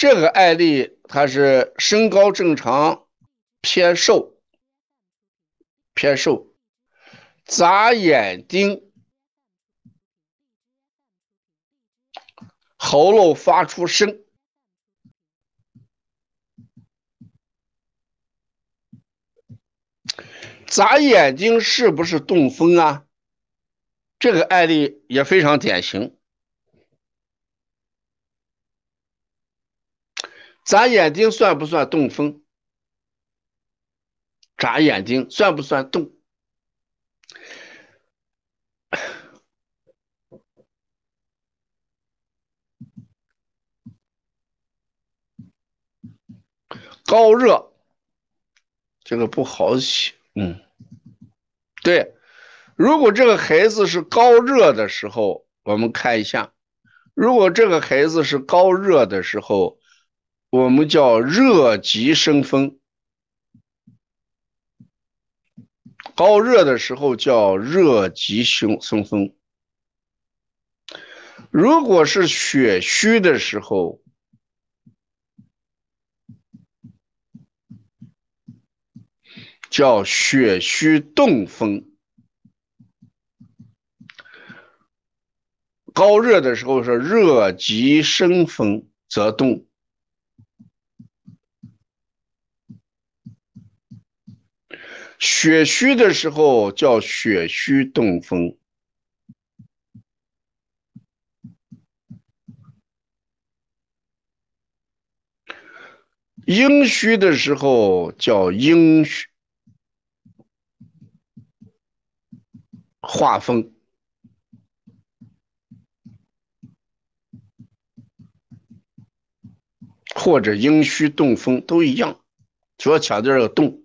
这个案例他是身高正常，偏瘦，偏瘦，眨眼睛，喉咙发出声。眨眼睛是不是中风啊？这个案例也非常典型。眨眼睛算不算动风？眨眼睛算不算动？高热，这个不好写。嗯，对，如果这个孩子是高热的时候，我们看一下，如果这个孩子是高热的时候，我们叫热极生风。高热的时候叫热极生生风。如果是血虚的时候，叫血虚动风，高热的时候是热极生风则动，血虚的时候叫血虚动风，阴虚的时候叫阴虚。画风，或者阴虚动风都一样，主要强调这个动，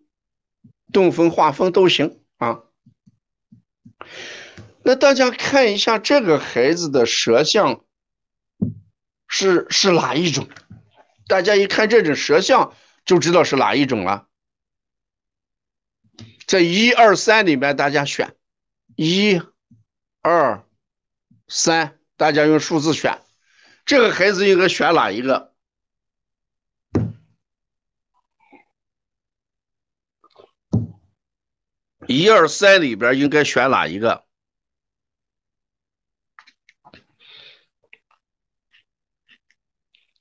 动风画风都行啊。那大家看一下这个孩子的舌象是是哪一种？大家一看这种舌象就知道是哪一种了。在一二三里面，大家选。一、二、三，大家用数字选。这个孩子应该选哪一个？一二三里边应该选哪一个？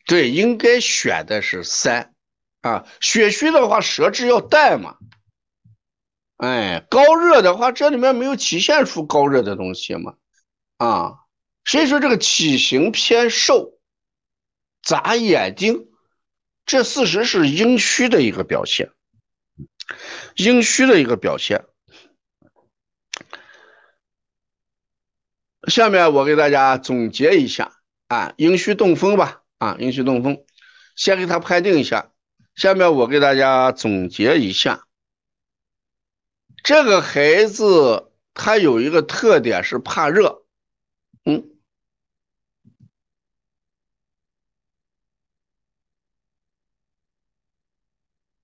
对，应该选的是三啊。血虚的话，舌质要淡嘛。哎，高热的话，这里面没有体现出高热的东西嘛？啊，所以说这个体型偏瘦，眨眼睛，这事实是阴虚的一个表现，阴虚的一个表现。下面我给大家总结一下啊，阴虚动风吧，啊，阴虚动风，先给他判定一下。下面我给大家总结一下。这个孩子他有一个特点是怕热，嗯，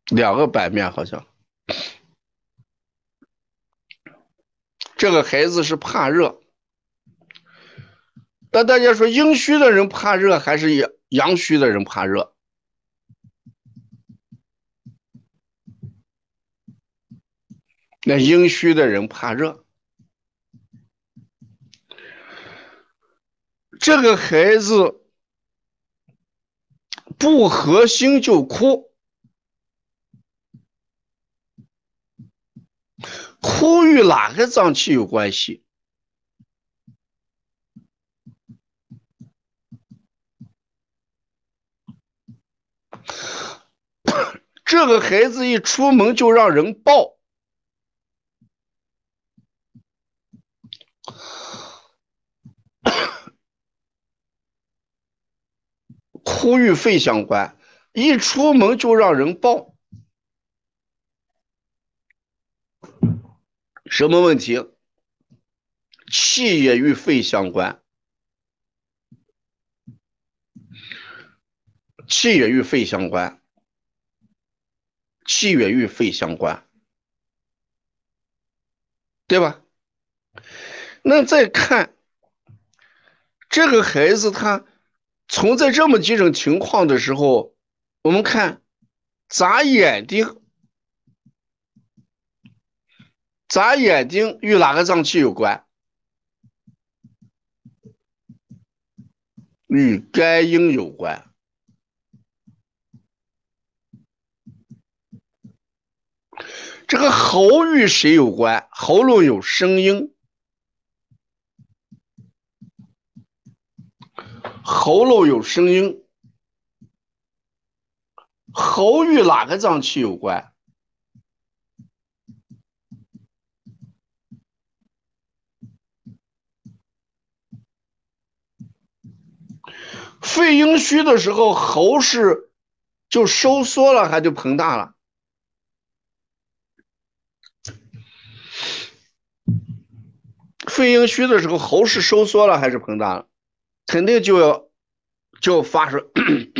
两个版面好像，这个孩子是怕热，但大家说阴虚的人怕热还是阳阳虚的人怕热？那阴虚的人怕热，这个孩子不合心就哭，哭与哪个脏器有关系？这个孩子一出门就让人抱。哭与肺相关，一出门就让人抱，什么问题？气也与肺相关，气也与肺相关，气血与肺相关，对吧？那再看这个孩子，他。存在这么几种情况的时候，我们看眨眼睛，眨眼睛与哪个脏器有关？与肝阴有关。这个喉与谁有关？喉咙有声音，喉咙有声音，喉与哪个脏器有关？肺阴虚的时候，喉是就收缩了，还就膨大了？肺阴虚的时候，喉是收缩了还是膨大了？肯定就要就发生。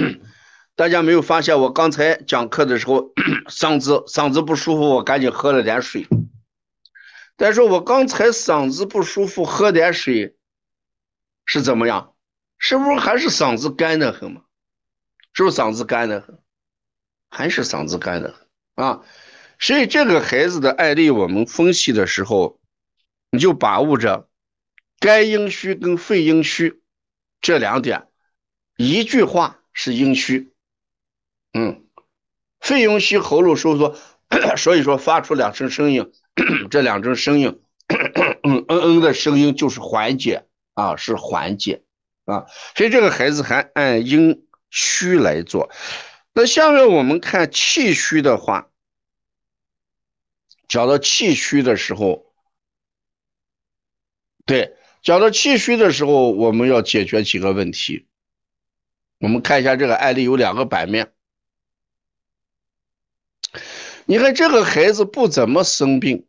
大家没有发现我刚才讲课的时候，嗓子嗓子不舒服，我赶紧喝了点水。但是我刚才嗓子不舒服，喝点水是怎么样？是不是还是嗓子干的很嘛？是不是嗓子干的很？还是嗓子干的很啊？所以这个孩子的案例，我们分析的时候。你就把握着肝阴虚跟肺阴虚这两点，一句话是阴虚，嗯，肺阴虚喉咙收缩，所以说发出两声声音，这两声声音，嗯嗯嗯的声音就是缓解啊，是缓解啊，所以这个孩子还按阴虚来做。那下面我们看气虚的话，讲到气虚的时候。对，讲到气虚的时候，我们要解决几个问题。我们看一下这个案例有两个版面。你看这个孩子不怎么生病，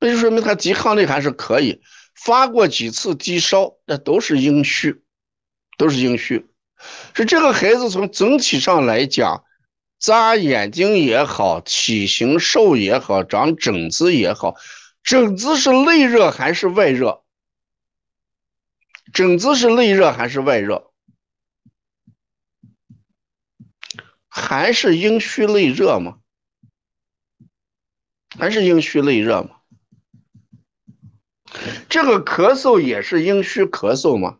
那就说明他抵抗力还是可以。发过几次低烧，那都是阴虚，都是阴虚。是这个孩子从整体上来讲，眨眼睛也好，体型瘦也好，长疹子也好，疹子是内热还是外热？疹子是内热还是外热？还是阴虚内热吗？还是阴虚内热吗？这个咳嗽也是阴虚咳嗽吗？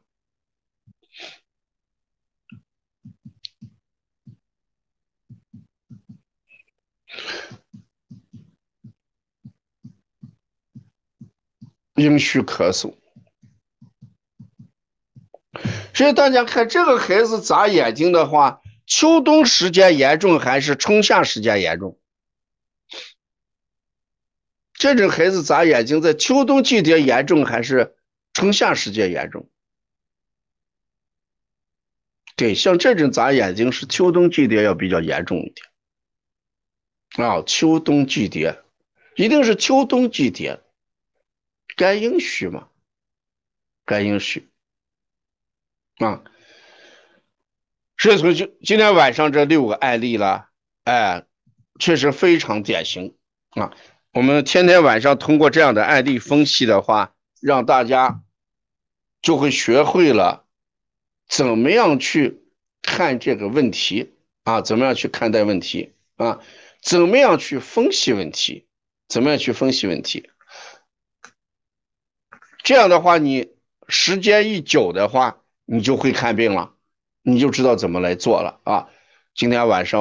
阴虚咳嗽。所以大家看这个孩子眨眼睛的话，秋冬时间严重还是春夏时间严重？这种孩子眨眼睛在秋冬季节严重还是春夏时间严重？对，像这种眨眼睛是秋冬季节要比较严重一点。啊，秋冬季节一定是秋冬季节，肝阴虚嘛，肝阴虚。啊，所以从今今天晚上这六个案例了，哎，确实非常典型啊。我们天天晚上通过这样的案例分析的话，让大家就会学会了怎么样去看这个问题啊，怎么样去看待问题啊，怎么样去分析问题，怎么样去分析问题。这样的话，你时间一久的话。你就会看病了，你就知道怎么来做了啊！今天晚上。